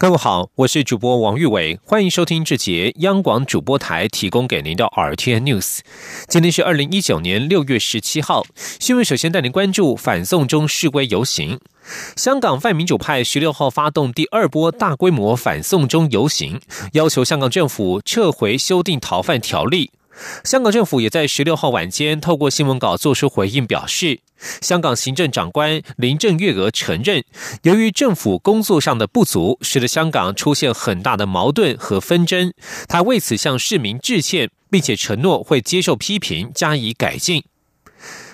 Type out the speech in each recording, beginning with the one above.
各位好，我是主播王玉伟，欢迎收听这节央广主播台提供给您的 RTN News。今天是二零一九年六月十七号，新闻首先带您关注反送中示威游行。香港泛民主派十六号发动第二波大规模反送中游行，要求香港政府撤回修订逃犯条例。香港政府也在十六号晚间透过新闻稿作出回应，表示，香港行政长官林郑月娥承认，由于政府工作上的不足，使得香港出现很大的矛盾和纷争。他为此向市民致歉，并且承诺会接受批评，加以改进。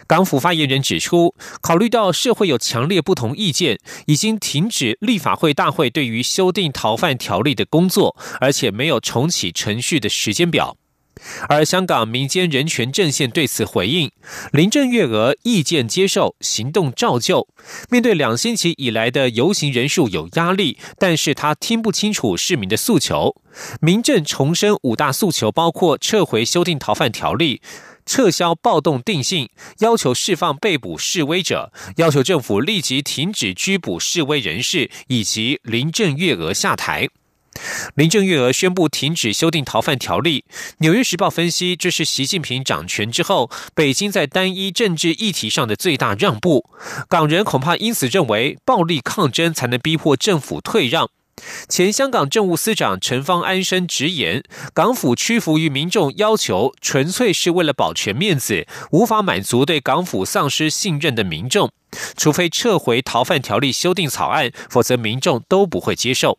港府发言人指出，考虑到社会有强烈不同意见，已经停止立法会大会对于修订逃犯条例的工作，而且没有重启程序的时间表。而香港民间人权阵线对此回应：林郑月娥意见接受，行动照旧。面对两星期以来的游行人数有压力，但是他听不清楚市民的诉求。民政重申五大诉求，包括撤回修订逃犯条例、撤销暴动定性、要求释放被捕示威者、要求政府立即停止拘捕示威人士，以及林郑月娥下台。林郑月娥宣布停止修订逃犯条例。纽约时报分析，这是习近平掌权之后，北京在单一政治议题上的最大让步。港人恐怕因此认为，暴力抗争才能逼迫政府退让。前香港政务司长陈方安生直言，港府屈服于民众要求，纯粹是为了保全面子，无法满足对港府丧失信任的民众。除非撤回逃犯条例修订草案，否则民众都不会接受。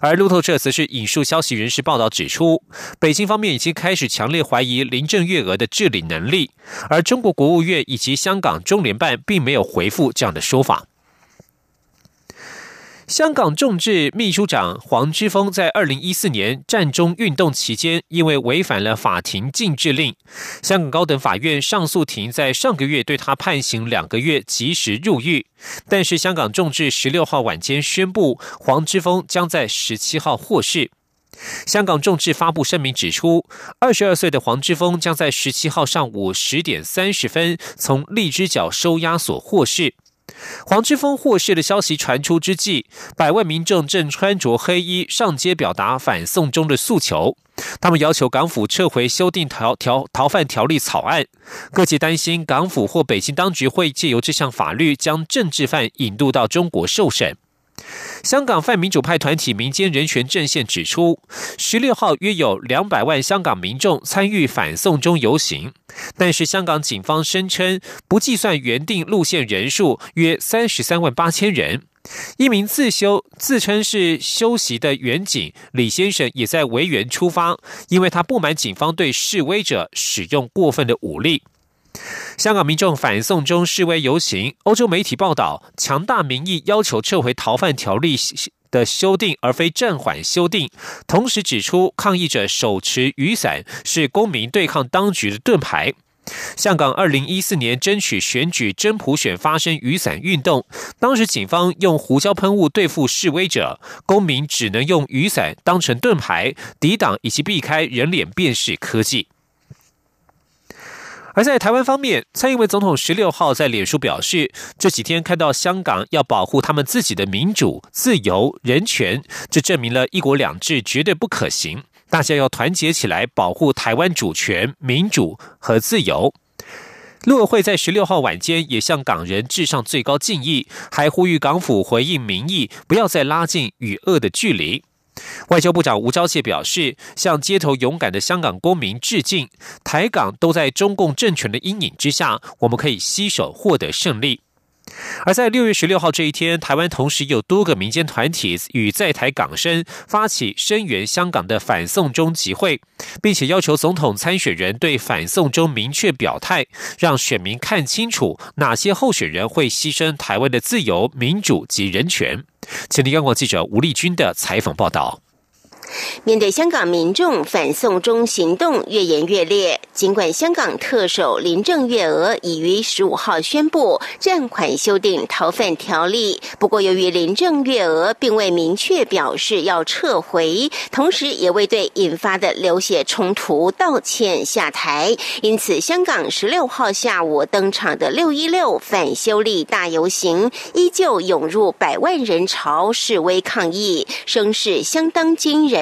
而路透社则是引述消息人士报道指出，北京方面已经开始强烈怀疑林郑月娥的治理能力，而中国国务院以及香港中联办并没有回复这样的说法。香港众志秘书长黄之锋在二零一四年战中运动期间，因为违反了法庭禁制令，香港高等法院上诉庭在上个月对他判刑两个月，及时入狱。但是香港众志十六号晚间宣布，黄之锋将在十七号获释。香港众志发布声明指出，二十二岁的黄之锋将在十七号上午十点三十分从荔枝角收押所获释。黄之锋获释的消息传出之际，百万民众正穿着黑衣上街表达反送中的诉求。他们要求港府撤回修订逃逃逃犯条例草案。各界担心港府或北京当局会借由这项法律将政治犯引渡到中国受审。香港泛民主派团体民间人权阵线指出，十六号约有两百万香港民众参与反送中游行，但是香港警方声称不计算原定路线人数约三十三万八千人。一名自修自称是休息的远警李先生也在维园出发，因为他不满警方对示威者使用过分的武力。香港民众反送中示威游行，欧洲媒体报道，强大民意要求撤回逃犯条例的修订，而非暂缓修订。同时指出，抗议者手持雨伞是公民对抗当局的盾牌。香港二零一四年争取选举真普选发生雨伞运动，当时警方用胡椒喷雾对付示威者，公民只能用雨伞当成盾牌抵挡以及避开人脸辨识科技。而在台湾方面，蔡英文总统十六号在脸书表示，这几天看到香港要保护他们自己的民主、自由、人权，这证明了一国两制绝对不可行。大家要团结起来，保护台湾主权、民主和自由。陆委会在十六号晚间也向港人致上最高敬意，还呼吁港府回应民意，不要再拉近与恶的距离。外交部长吴钊燮表示，向街头勇敢的香港公民致敬。台港都在中共政权的阴影之下，我们可以携手获得胜利。而在六月十六号这一天，台湾同时有多个民间团体与在台港生发起声援香港的反送中集会，并且要求总统参选人对反送中明确表态，让选民看清楚哪些候选人会牺牲台湾的自由、民主及人权。前天，央广记者吴丽君的采访报道。面对香港民众反送中行动越演越烈，尽管香港特首林郑月娥已于十五号宣布暂缓修订逃犯条例，不过由于林郑月娥并未明确表示要撤回，同时也未对引发的流血冲突道歉下台，因此香港十六号下午登场的六一六反修例大游行依旧涌入百万人潮示威抗议，声势相当惊人。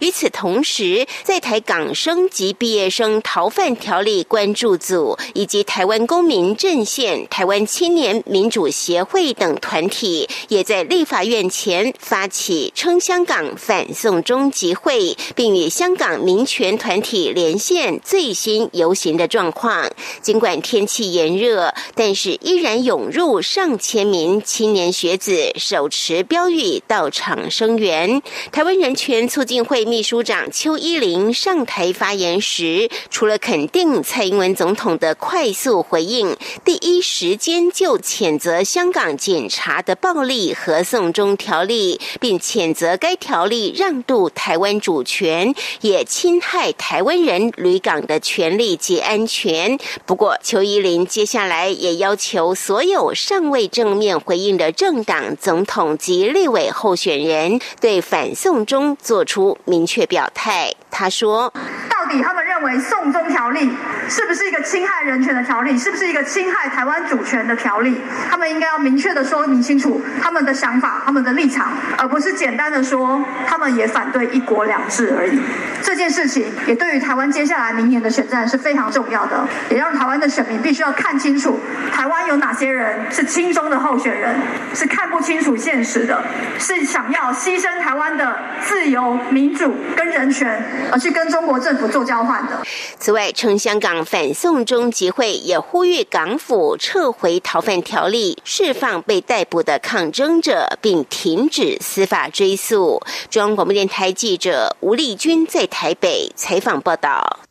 与此同时，在台港生及毕业生逃犯条例关注组以及台湾公民阵线、台湾青年民主协会等团体，也在立法院前发起称香港反送中集会，并与香港民权团体连线最新游行的状况。尽管天气炎热，但是依然涌入上千名青年学子，手持标语到场声援。台湾人权促进会秘书长邱依玲上台发言时，除了肯定蔡英文总统的快速回应，第一时间就谴责香港检察的暴力和送中条例，并谴责该条例让渡台湾主权，也侵害台湾人旅港的权利及安全。不过，邱依林接下来也要求所有尚未正面回应的政党、总统及立委候选人，对反送中做出明确表态。他说：“到底他们认为送中条例是不是一个侵害人权的条例？是不是一个侵害台湾主权的条例？他们应该要明确的说明清楚他们的想法、他们的立场，而不是简单的说他们也反对一国两制而已。这件事情也对于台湾接下来明年的选战是非常重要的，也让台湾的选民必须要看清楚台湾有哪些人是亲中的候选人，是看不清楚现实的，是想要牺牲台湾的自由、民主跟人权。”而去跟中国政府做交换的。此外，称香港反送中集会也呼吁港府撤回逃犯条例，释放被逮捕的抗争者，并停止司法追诉。中央广播电台记者吴丽君在台北采访报道。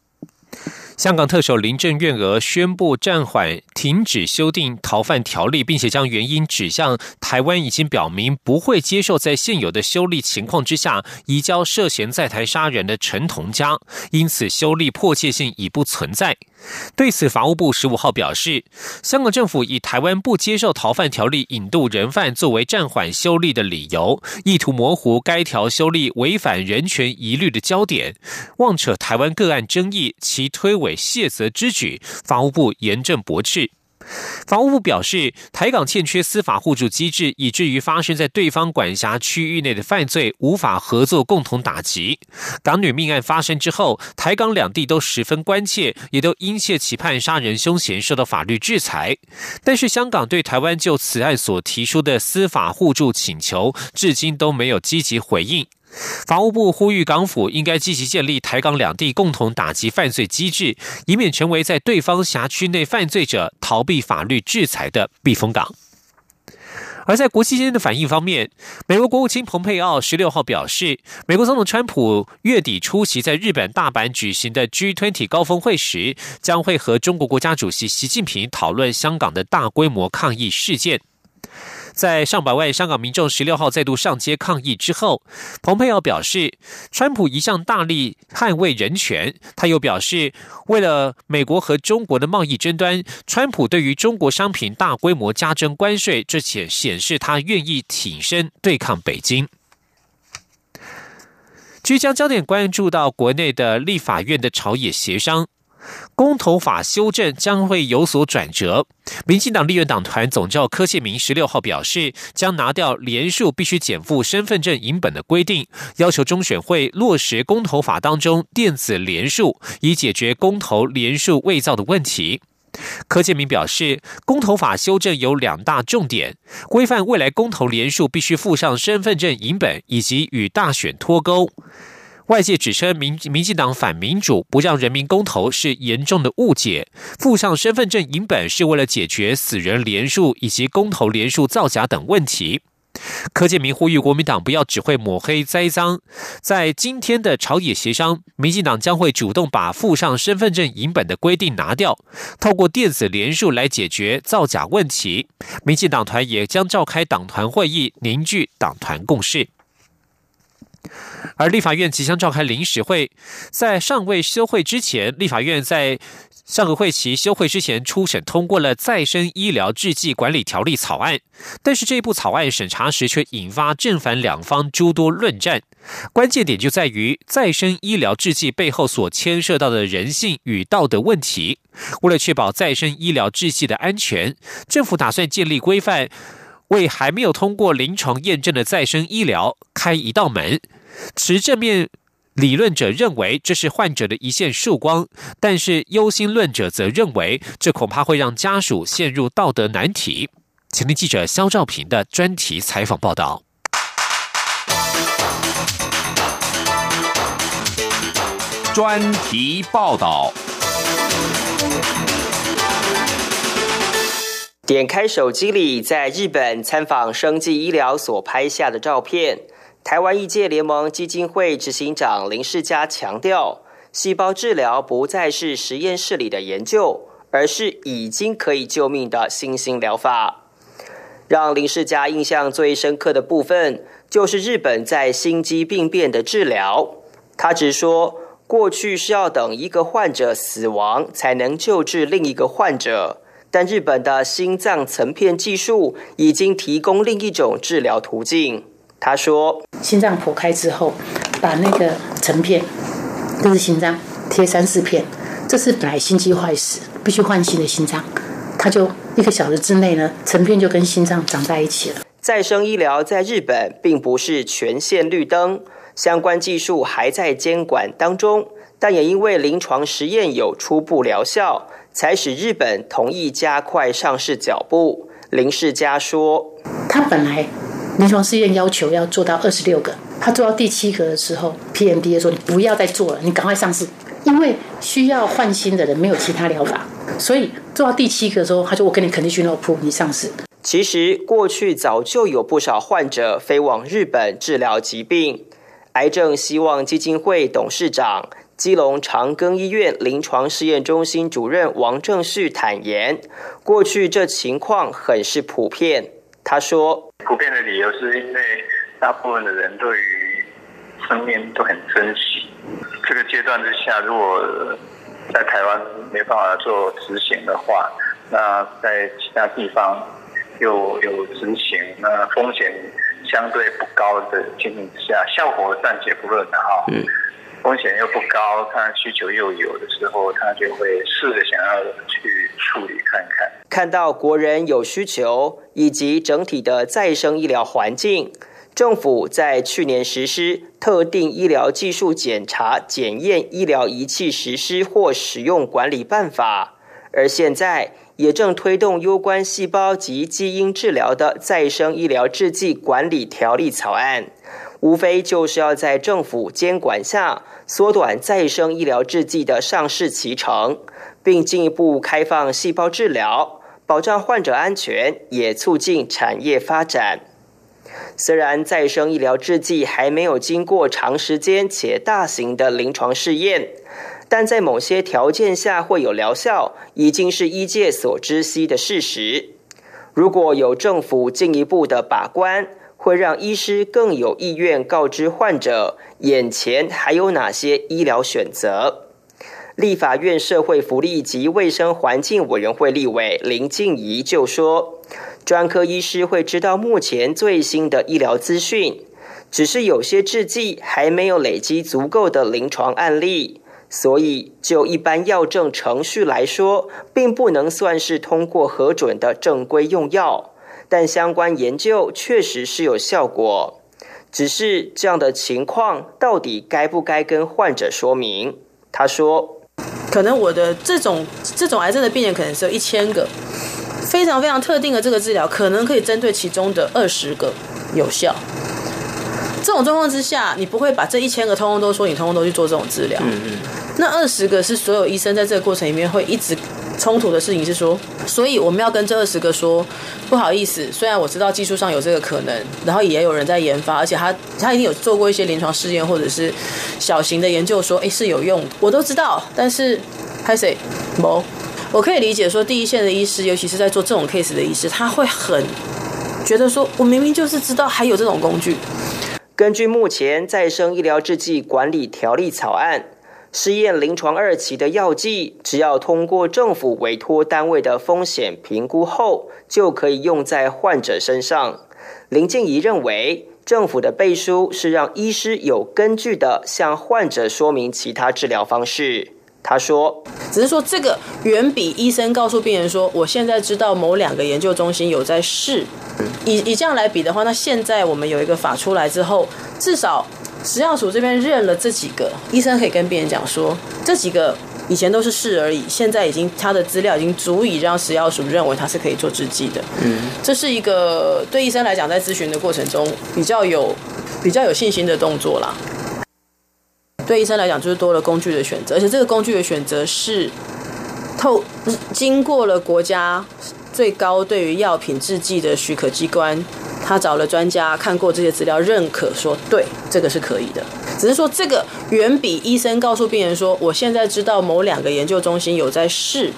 香港特首林郑月娥宣布暂缓、停止修订逃犯条例，并且将原因指向台湾已经表明不会接受在现有的修例情况之下移交涉嫌在台杀人的陈同佳，因此修例迫切性已不存在。对此，法务部十五号表示，香港政府以台湾不接受逃犯条例引渡人犯作为暂缓修例的理由，意图模糊该条修例违反人权疑虑的焦点，妄扯台湾个案争议，其推诿卸责之举，法务部严正驳斥。法务部表示，台港欠缺司法互助机制，以至于发生在对方管辖区域内的犯罪无法合作共同打击。港女命案发生之后，台港两地都十分关切，也都殷切期盼杀人凶嫌受到法律制裁。但是，香港对台湾就此案所提出的司法互助请求，至今都没有积极回应。法务部呼吁港府应该积极建立台港两地共同打击犯罪机制，以免成为在对方辖区内犯罪者逃避法律制裁的避风港。而在国际间的反应方面，美国国务卿蓬佩奥十六号表示，美国总统川普月底出席在日本大阪举行的 G20 高峰会时，将会和中国国家主席习近平讨论香港的大规模抗议事件。在上百万香港民众十六号再度上街抗议之后，蓬佩奥表示，川普一向大力捍卫人权。他又表示，为了美国和中国的贸易争端，川普对于中国商品大规模加征关税，这显显示他愿意挺身对抗北京。即将焦点关注到国内的立法院的朝野协商。公投法修正将会有所转折。民进党立院党团总召柯建明十六号表示，将拿掉连数必须减负身份证影本的规定，要求中选会落实公投法当中电子连数，以解决公投连数伪造的问题。柯建明表示，公投法修正有两大重点：规范未来公投连数必须附上身份证影本，以及与大选脱钩。外界指称民民进党反民主，不让人民公投是严重的误解。附上身份证影本是为了解决死人连数以及公投连数造假等问题。柯建明呼吁国民党不要只会抹黑栽赃。在今天的朝野协商，民进党将会主动把附上身份证影本的规定拿掉，透过电子连数来解决造假问题。民进党团也将召开党团会议，凝聚党团共识。而立法院即将召开临时会，在尚未休会之前，立法院在上个会期休会之前初审通过了《再生医疗制剂管理条例》草案，但是这部草案审查时却引发正反两方诸多论战。关键点就在于再生医疗制剂背后所牵涉到的人性与道德问题。为了确保再生医疗制剂的安全，政府打算建立规范，为还没有通过临床验证的再生医疗开一道门。持正面理论者认为这是患者的一线曙光，但是忧心论者则认为这恐怕会让家属陷入道德难题。请听记者肖兆平的专题采访报道。专题报道。点开手机里在日本参访生技医疗所拍下的照片。台湾医界联盟基金会执行长林世嘉强调，细胞治疗不再是实验室里的研究，而是已经可以救命的新兴疗法。让林世嘉印象最深刻的部分，就是日本在心肌病变的治疗。他直说，过去是要等一个患者死亡才能救治另一个患者，但日本的心脏层片技术已经提供另一种治疗途径。他说：“心脏剖开之后，把那个成片，这是心脏，贴三四片。这是本来心肌坏死，必须换新的心脏。它就一个小时之内呢，成片就跟心脏长在一起了。再生医疗在日本并不是全线绿灯，相关技术还在监管当中，但也因为临床实验有初步疗效，才使日本同意加快上市脚步。”林世嘉说：“他本来。”临床试验要求要做到二十六个，他做到第七个的时候，PMDA 说你不要再做了，你赶快上市，因为需要换新的人没有其他疗法，所以做到第七个的时候，他说我跟你肯定去诺普，你上市。其实过去早就有不少患者飞往日本治疗疾病，癌症希望基金会董事长、基隆长庚医院临床试验中心主任王正旭坦言，过去这情况很是普遍。他说：“普遍的理由是因为大部分的人对于生命都很珍惜。这个阶段之下，如果在台湾没办法做执行的话，那在其他地方又有执行，那风险相对不高的情形之下，效果暂且不论的哈。风险又不高，他需求又有的时候，他就会试着想要去处理看看。”看到国人有需求，以及整体的再生医疗环境，政府在去年实施特定医疗技术检查检验医疗仪器实施或使用管理办法，而现在也正推动攸关细胞及基因治疗的再生医疗制剂管理条例草案，无非就是要在政府监管下缩短再生医疗制剂的上市期程，并进一步开放细胞治疗。保障患者安全，也促进产业发展。虽然再生医疗制剂还没有经过长时间且大型的临床试验，但在某些条件下会有疗效，已经是医界所知悉的事实。如果有政府进一步的把关，会让医师更有意愿告知患者眼前还有哪些医疗选择。立法院社会福利及卫生环境委员会立委林静怡就说：“专科医师会知道目前最新的医疗资讯，只是有些制剂还没有累积足够的临床案例，所以就一般药证程序来说，并不能算是通过核准的正规用药。但相关研究确实是有效果，只是这样的情况到底该不该跟患者说明？”他说。可能我的这种这种癌症的病人可能只有一千个，非常非常特定的这个治疗，可能可以针对其中的二十个有效。这种状况之下，你不会把这一千个通通都说你通通都去做这种治疗。嗯嗯。那二十个是所有医生在这个过程里面会一直冲突的事情，是说，所以我们要跟这二十个说，不好意思，虽然我知道技术上有这个可能，然后也有人在研发，而且他他已经有做过一些临床试验或者是小型的研究，说哎是有用，我都知道，但是拍谁？某，我可以理解说第一线的医师，尤其是在做这种 case 的医师，他会很觉得说，我明明就是知道还有这种工具。根据目前再生医疗制剂管理条例草案，试验临床二期的药剂，只要通过政府委托单位的风险评估后，就可以用在患者身上。林静怡认为，政府的背书是让医师有根据的向患者说明其他治疗方式。他说：“只是说这个远比医生告诉病人说，我现在知道某两个研究中心有在试，以以这样来比的话，那现在我们有一个法出来之后，至少食药署这边认了这几个，医生可以跟病人讲说，这几个以前都是试而已，现在已经他的资料已经足以让食药署认为他是可以做制剂的。嗯，这是一个对医生来讲，在咨询的过程中比较有比较有信心的动作啦。”对医生来讲，就是多了工具的选择，而且这个工具的选择是透经过了国家最高对于药品制剂的许可机关，他找了专家看过这些资料，认可说对这个是可以的。只是说这个远比医生告诉病人说，我现在知道某两个研究中心有在试，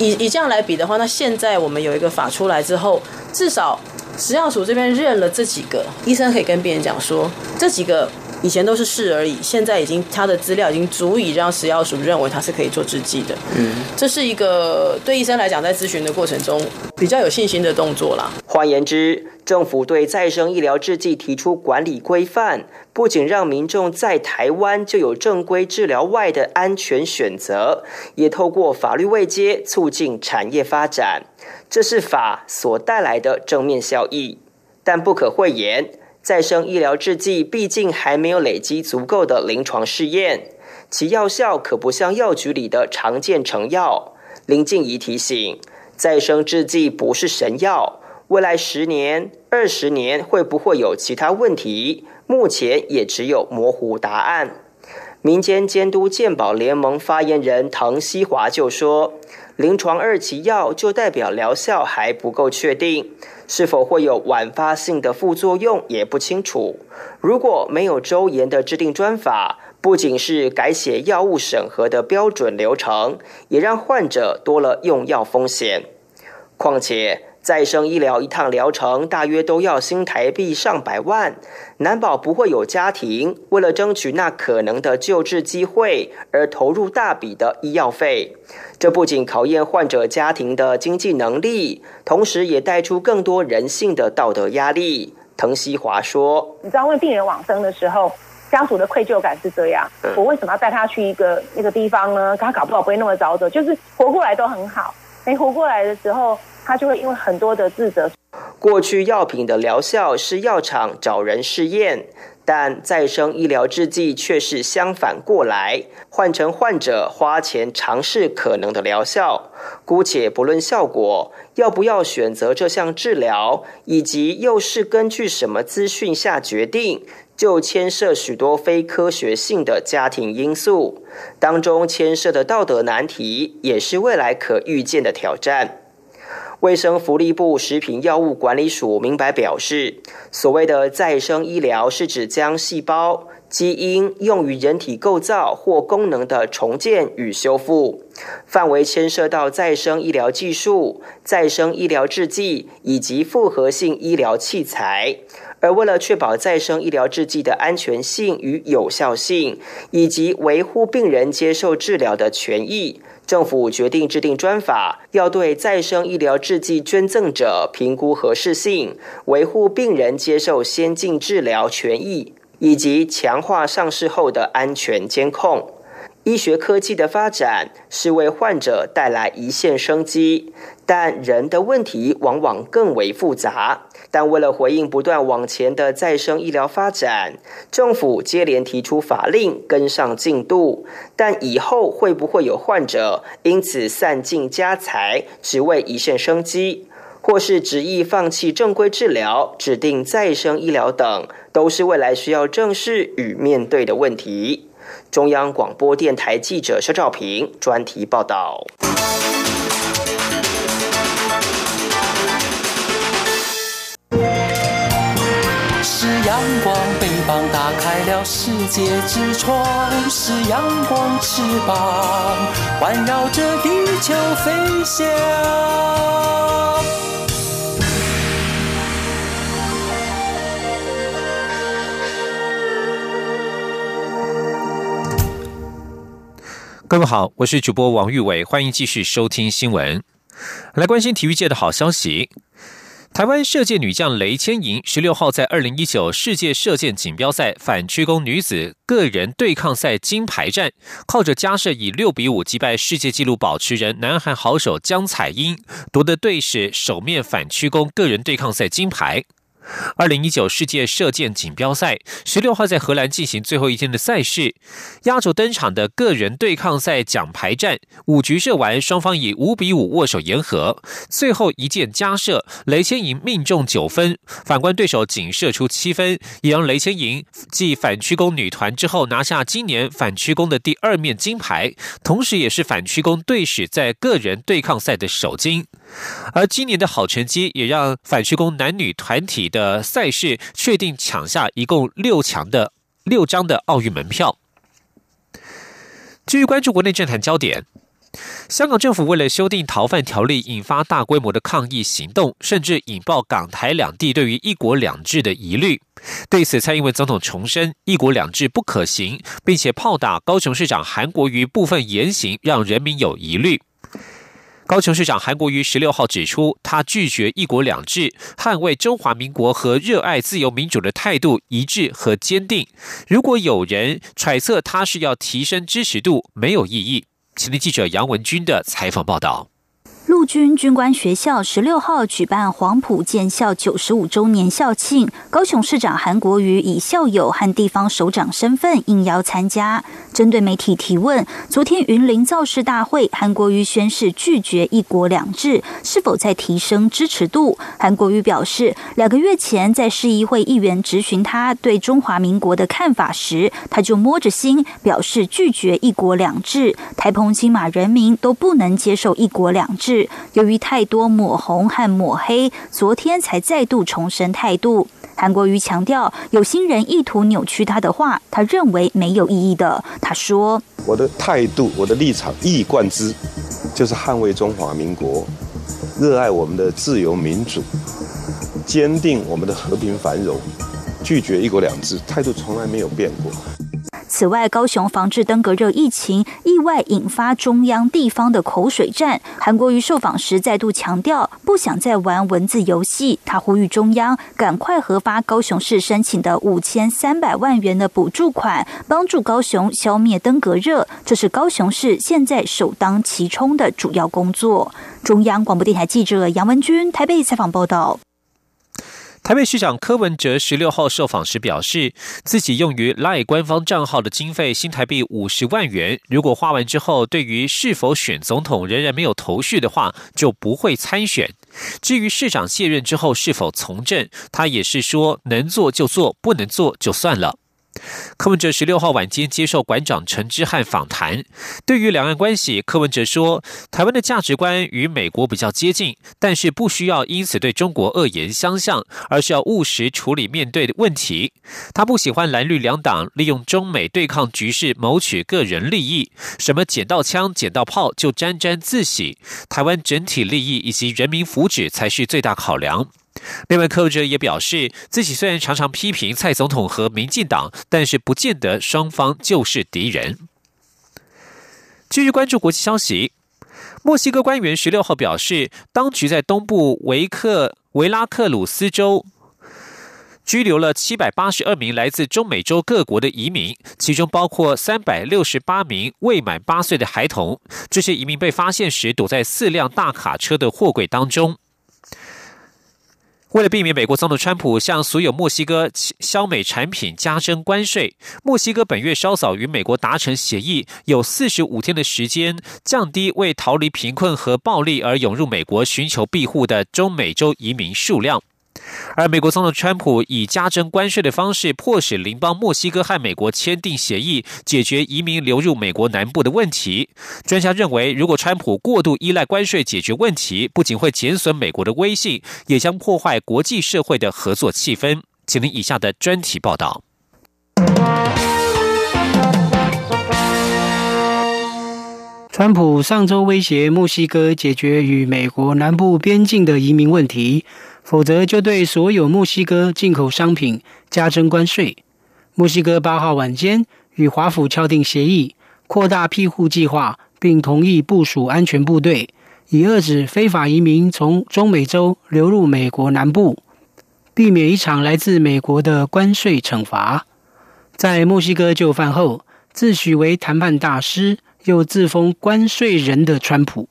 以以这样来比的话，那现在我们有一个法出来之后，至少食药署这边认了这几个，医生可以跟病人讲说这几个。以前都是试而已，现在已经他的资料已经足以让食药署认为他是可以做制剂的。嗯，这是一个对医生来讲，在咨询的过程中比较有信心的动作啦。换言之，政府对再生医疗制剂提出管理规范，不仅让民众在台湾就有正规治疗外的安全选择，也透过法律位阶促进产业发展，这是法所带来的正面效益。但不可讳言。再生医疗制剂毕竟还没有累积足够的临床试验，其药效可不像药局里的常见成药。林静怡提醒，再生制剂不是神药，未来十年、二十年会不会有其他问题，目前也只有模糊答案。民间监督健保联盟发言人唐西华就说。临床二期药就代表疗效还不够确定，是否会有晚发性的副作用也不清楚。如果没有周延的制定专法，不仅是改写药物审核的标准流程，也让患者多了用药风险。况且。再生医疗一趟疗程大约都要新台币上百万，难保不会有家庭为了争取那可能的救治机会而投入大笔的医药费。这不仅考验患者家庭的经济能力，同时也带出更多人性的道德压力。滕西华说：“你知道，为病人往生的时候，家属的愧疚感是这样：我为什么要带他去一个那个地方呢？他搞不好不会那么早走，就是活过来都很好。没活过来的时候。”他就会因为很多的自责。过去药品的疗效是药厂找人试验，但再生医疗制剂却是相反过来，换成患者花钱尝试可能的疗效。姑且不论效果，要不要选择这项治疗，以及又是根据什么资讯下决定，就牵涉许多非科学性的家庭因素，当中牵涉的道德难题，也是未来可预见的挑战。卫生福利部食品药物管理署明白表示，所谓的再生医疗是指将细胞基因用于人体构造或功能的重建与修复，范围牵涉到再生医疗技术、再生医疗制剂以及复合性医疗器材。而为了确保再生医疗制剂的安全性与有效性，以及维护病人接受治疗的权益。政府决定制定专法，要对再生医疗制剂捐赠者评估合适性，维护病人接受先进治疗权益，以及强化上市后的安全监控。医学科技的发展是为患者带来一线生机，但人的问题往往更为复杂。但为了回应不断往前的再生医疗发展，政府接连提出法令跟上进度。但以后会不会有患者因此散尽家财，只为一线生机，或是执意放弃正规治疗、指定再生医疗等，都是未来需要正视与面对的问题。中央广播电台记者肖兆平专题报道。阳光，翅膀打开了世界之窗，是阳光翅膀环绕着地球飞翔。各位好，我是主播王玉伟，欢迎继续收听新闻，来关心体育界的好消息。台湾射箭女将雷千莹十六号在二零一九世界射箭锦标赛反曲弓女子个人对抗赛金牌战，靠着加射以六比五击败世界纪录保持人南韩好手姜彩英，夺得队史首面反曲弓个人对抗赛金牌。二零一九世界射箭锦标赛十六号在荷兰进行最后一天的赛事，压轴登场的个人对抗赛奖牌战，五局射完，双方以五比五握手言和。最后一箭加射，雷千莹命中九分，反观对手仅射出七分，也让雷千莹继反曲弓女团之后拿下今年反曲弓的第二面金牌，同时也是反曲弓队史在个人对抗赛的首金。而今年的好成绩也让反曲弓男女团体的赛事确定抢下一共六强的六张的奥运门票。继续关注国内政坛焦点，香港政府为了修订逃犯条例，引发大规模的抗议行动，甚至引爆港台两地对于一国两制的疑虑。对此，蔡英文总统重申一国两制不可行，并且炮打高雄市长韩国瑜部分言行，让人民有疑虑。高雄市长韩国瑜十六号指出，他拒绝“一国两制”，捍卫中华民国和热爱自由民主的态度一致和坚定。如果有人揣测他是要提升支持度，没有意义。请听记者杨文军的采访报道。陆军军官学校十六号举办黄埔建校九十五周年校庆，高雄市长韩国瑜以校友和地方首长身份应邀参加。针对媒体提问，昨天云林造势大会，韩国瑜宣誓拒绝一国两制，是否在提升支持度？韩国瑜表示，两个月前在市议会议员质询他对中华民国的看法时，他就摸着心表示拒绝一国两制。台澎金马人民都不能接受一国两制。由于太多抹红和抹黑，昨天才再度重申态度。韩国瑜强调，有心人意图扭曲他的话，他认为没有意义的。他说：“我的态度，我的立场一以贯之，就是捍卫中华民国，热爱我们的自由民主，坚定我们的和平繁荣，拒绝一国两制，态度从来没有变过。”此外，高雄防治登革热疫情意外引发中央地方的口水战。韩国瑜受访时再度强调，不想再玩文字游戏。他呼吁中央赶快核发高雄市申请的五千三百万元的补助款，帮助高雄消灭登革热。这是高雄市现在首当其冲的主要工作。中央广播电台记者杨文君台北采访报道。台北市长柯文哲十六号受访时表示，自己用于赖官方账号的经费新台币五十万元，如果花完之后，对于是否选总统仍然没有头绪的话，就不会参选。至于市长卸任之后是否从政，他也是说能做就做，不能做就算了。柯文哲十六号晚间接受馆长陈之汉访谈，对于两岸关系，柯文哲说，台湾的价值观与美国比较接近，但是不需要因此对中国恶言相向，而是要务实处理面对的问题。他不喜欢蓝绿两党利用中美对抗局势谋取个人利益，什么捡到枪、捡到炮就沾沾自喜，台湾整体利益以及人民福祉才是最大考量。另外，柯文哲也表示，自己虽然常常批评蔡总统和民进党，但是不见得双方就是敌人。继续关注国际消息，墨西哥官员十六号表示，当局在东部维克维拉克鲁斯州拘留了七百八十二名来自中美洲各国的移民，其中包括三百六十八名未满八岁的孩童。这些移民被发现时，躲在四辆大卡车的货柜当中。为了避免美国总统川普向所有墨西哥销美产品加征关税，墨西哥本月稍早与美国达成协议，有四十五天的时间降低为逃离贫困和暴力而涌入美国寻求庇护的中美洲移民数量。而美国总统川普以加征关税的方式，迫使邻邦墨西哥和美国签订协议，解决移民流入美国南部的问题。专家认为，如果川普过度依赖关税解决问题，不仅会减损美国的威信，也将破坏国际社会的合作气氛。请听以下的专题报道。川普上周威胁墨西哥解决与美国南部边境的移民问题。否则就对所有墨西哥进口商品加征关税。墨西哥八号晚间与华府敲定协议，扩大庇护计划，并同意部署安全部队，以遏止非法移民从中美洲流入美国南部，避免一场来自美国的关税惩罚。在墨西哥就范后，自诩为谈判大师又自封关税人的川普，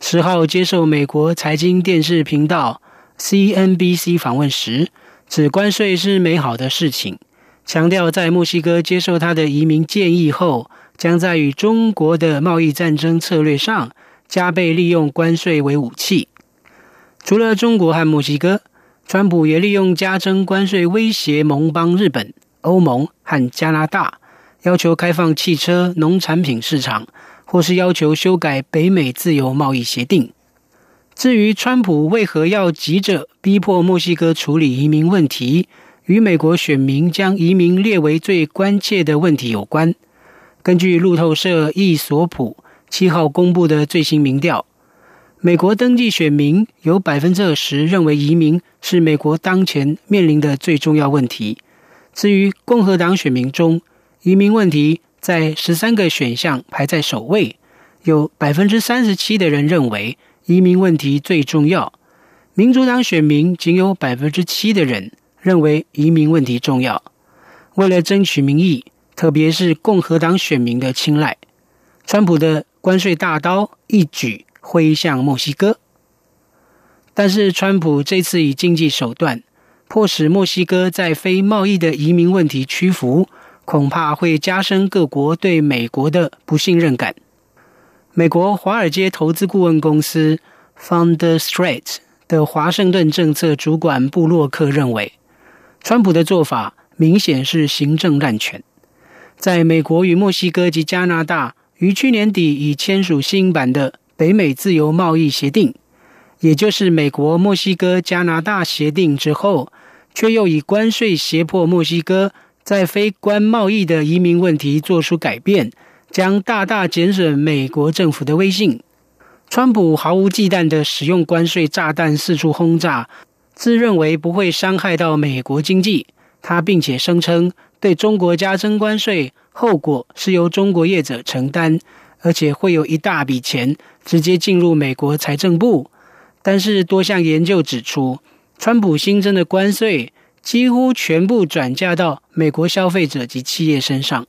十号接受美国财经电视频道 CNBC 访问时，指关税是美好的事情。强调，在墨西哥接受他的移民建议后，将在与中国的贸易战争策略上加倍利用关税为武器。除了中国和墨西哥，川普也利用加征关税威胁盟邦日本、欧盟和加拿大，要求开放汽车、农产品市场，或是要求修改北美自由贸易协定。至于川普为何要急着逼迫墨西哥处理移民问题？与美国选民将移民列为最关切的问题有关。根据路透社易索普七号公布的最新民调，美国登记选民有百分之二十认为移民是美国当前面临的最重要问题。至于共和党选民中，移民问题在十三个选项排在首位，有百分之三十七的人认为移民问题最重要。民主党选民仅有百分之七的人。认为移民问题重要，为了争取民意，特别是共和党选民的青睐，川普的关税大刀一举挥向墨西哥。但是，川普这次以经济手段迫使墨西哥在非贸易的移民问题屈服，恐怕会加深各国对美国的不信任感。美国华尔街投资顾问公司 Founder Street 的华盛顿政策主管布洛克认为。川普的做法明显是行政滥权。在美国与墨西哥及加拿大于去年底已签署新版的北美自由贸易协定，也就是美国墨西哥加拿大协定之后，却又以关税胁迫墨西哥在非关贸易的移民问题做出改变，将大大减损美国政府的威信。川普毫无忌惮地使用关税炸弹四处轰炸。自认为不会伤害到美国经济，他并且声称对中国加征关税，后果是由中国业者承担，而且会有一大笔钱直接进入美国财政部。但是多项研究指出，川普新增的关税几乎全部转嫁到美国消费者及企业身上，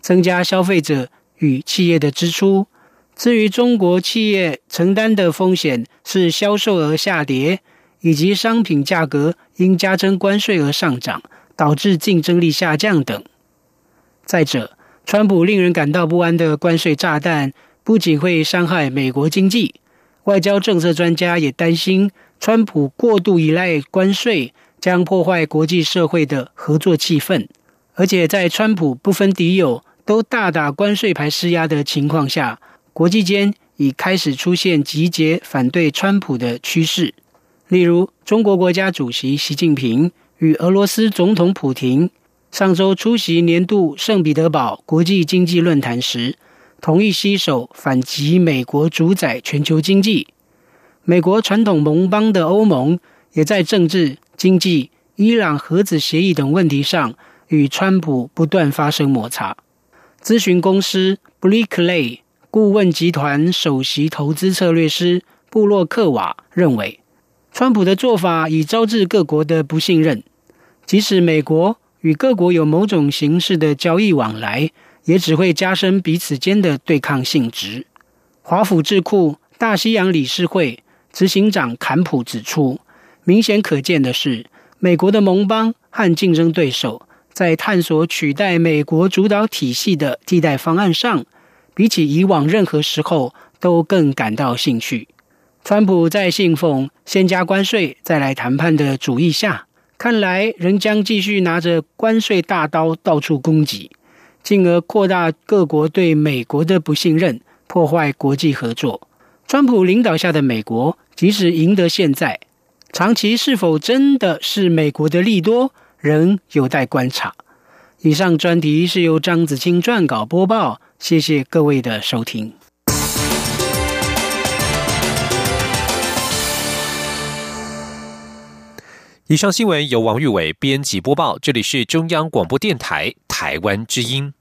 增加消费者与企业的支出。至于中国企业承担的风险是销售额下跌。以及商品价格因加征关税而上涨，导致竞争力下降等。再者，川普令人感到不安的关税炸弹不仅会伤害美国经济，外交政策专家也担心，川普过度依赖关税将破坏国际社会的合作气氛。而且，在川普不分敌友都大打关税牌施压的情况下，国际间已开始出现集结反对川普的趋势。例如，中国国家主席习近平与俄罗斯总统普京上周出席年度圣彼得堡国际经济论坛时，同意携手反击美国主宰全球经济。美国传统盟邦的欧盟也在政治、经济、伊朗核子协议等问题上与川普不断发生摩擦。咨询公司 b l e k l a y 顾问集团首席投资策略师布洛克瓦认为。川普的做法已招致各国的不信任，即使美国与各国有某种形式的交易往来，也只会加深彼此间的对抗性质。华府智库大西洋理事会执行长坎普指出，明显可见的是，美国的盟邦和竞争对手在探索取代美国主导体系的替代方案上，比起以往任何时候都更感到兴趣。川普在信奉先加关税再来谈判的主义下，看来仍将继续拿着关税大刀到处攻击，进而扩大各国对美国的不信任，破坏国际合作。川普领导下的美国，即使赢得现在，长期是否真的是美国的利多，仍有待观察。以上专题是由张子清撰稿播报，谢谢各位的收听。以上新闻由王玉伟编辑播报，这里是中央广播电台台湾之音。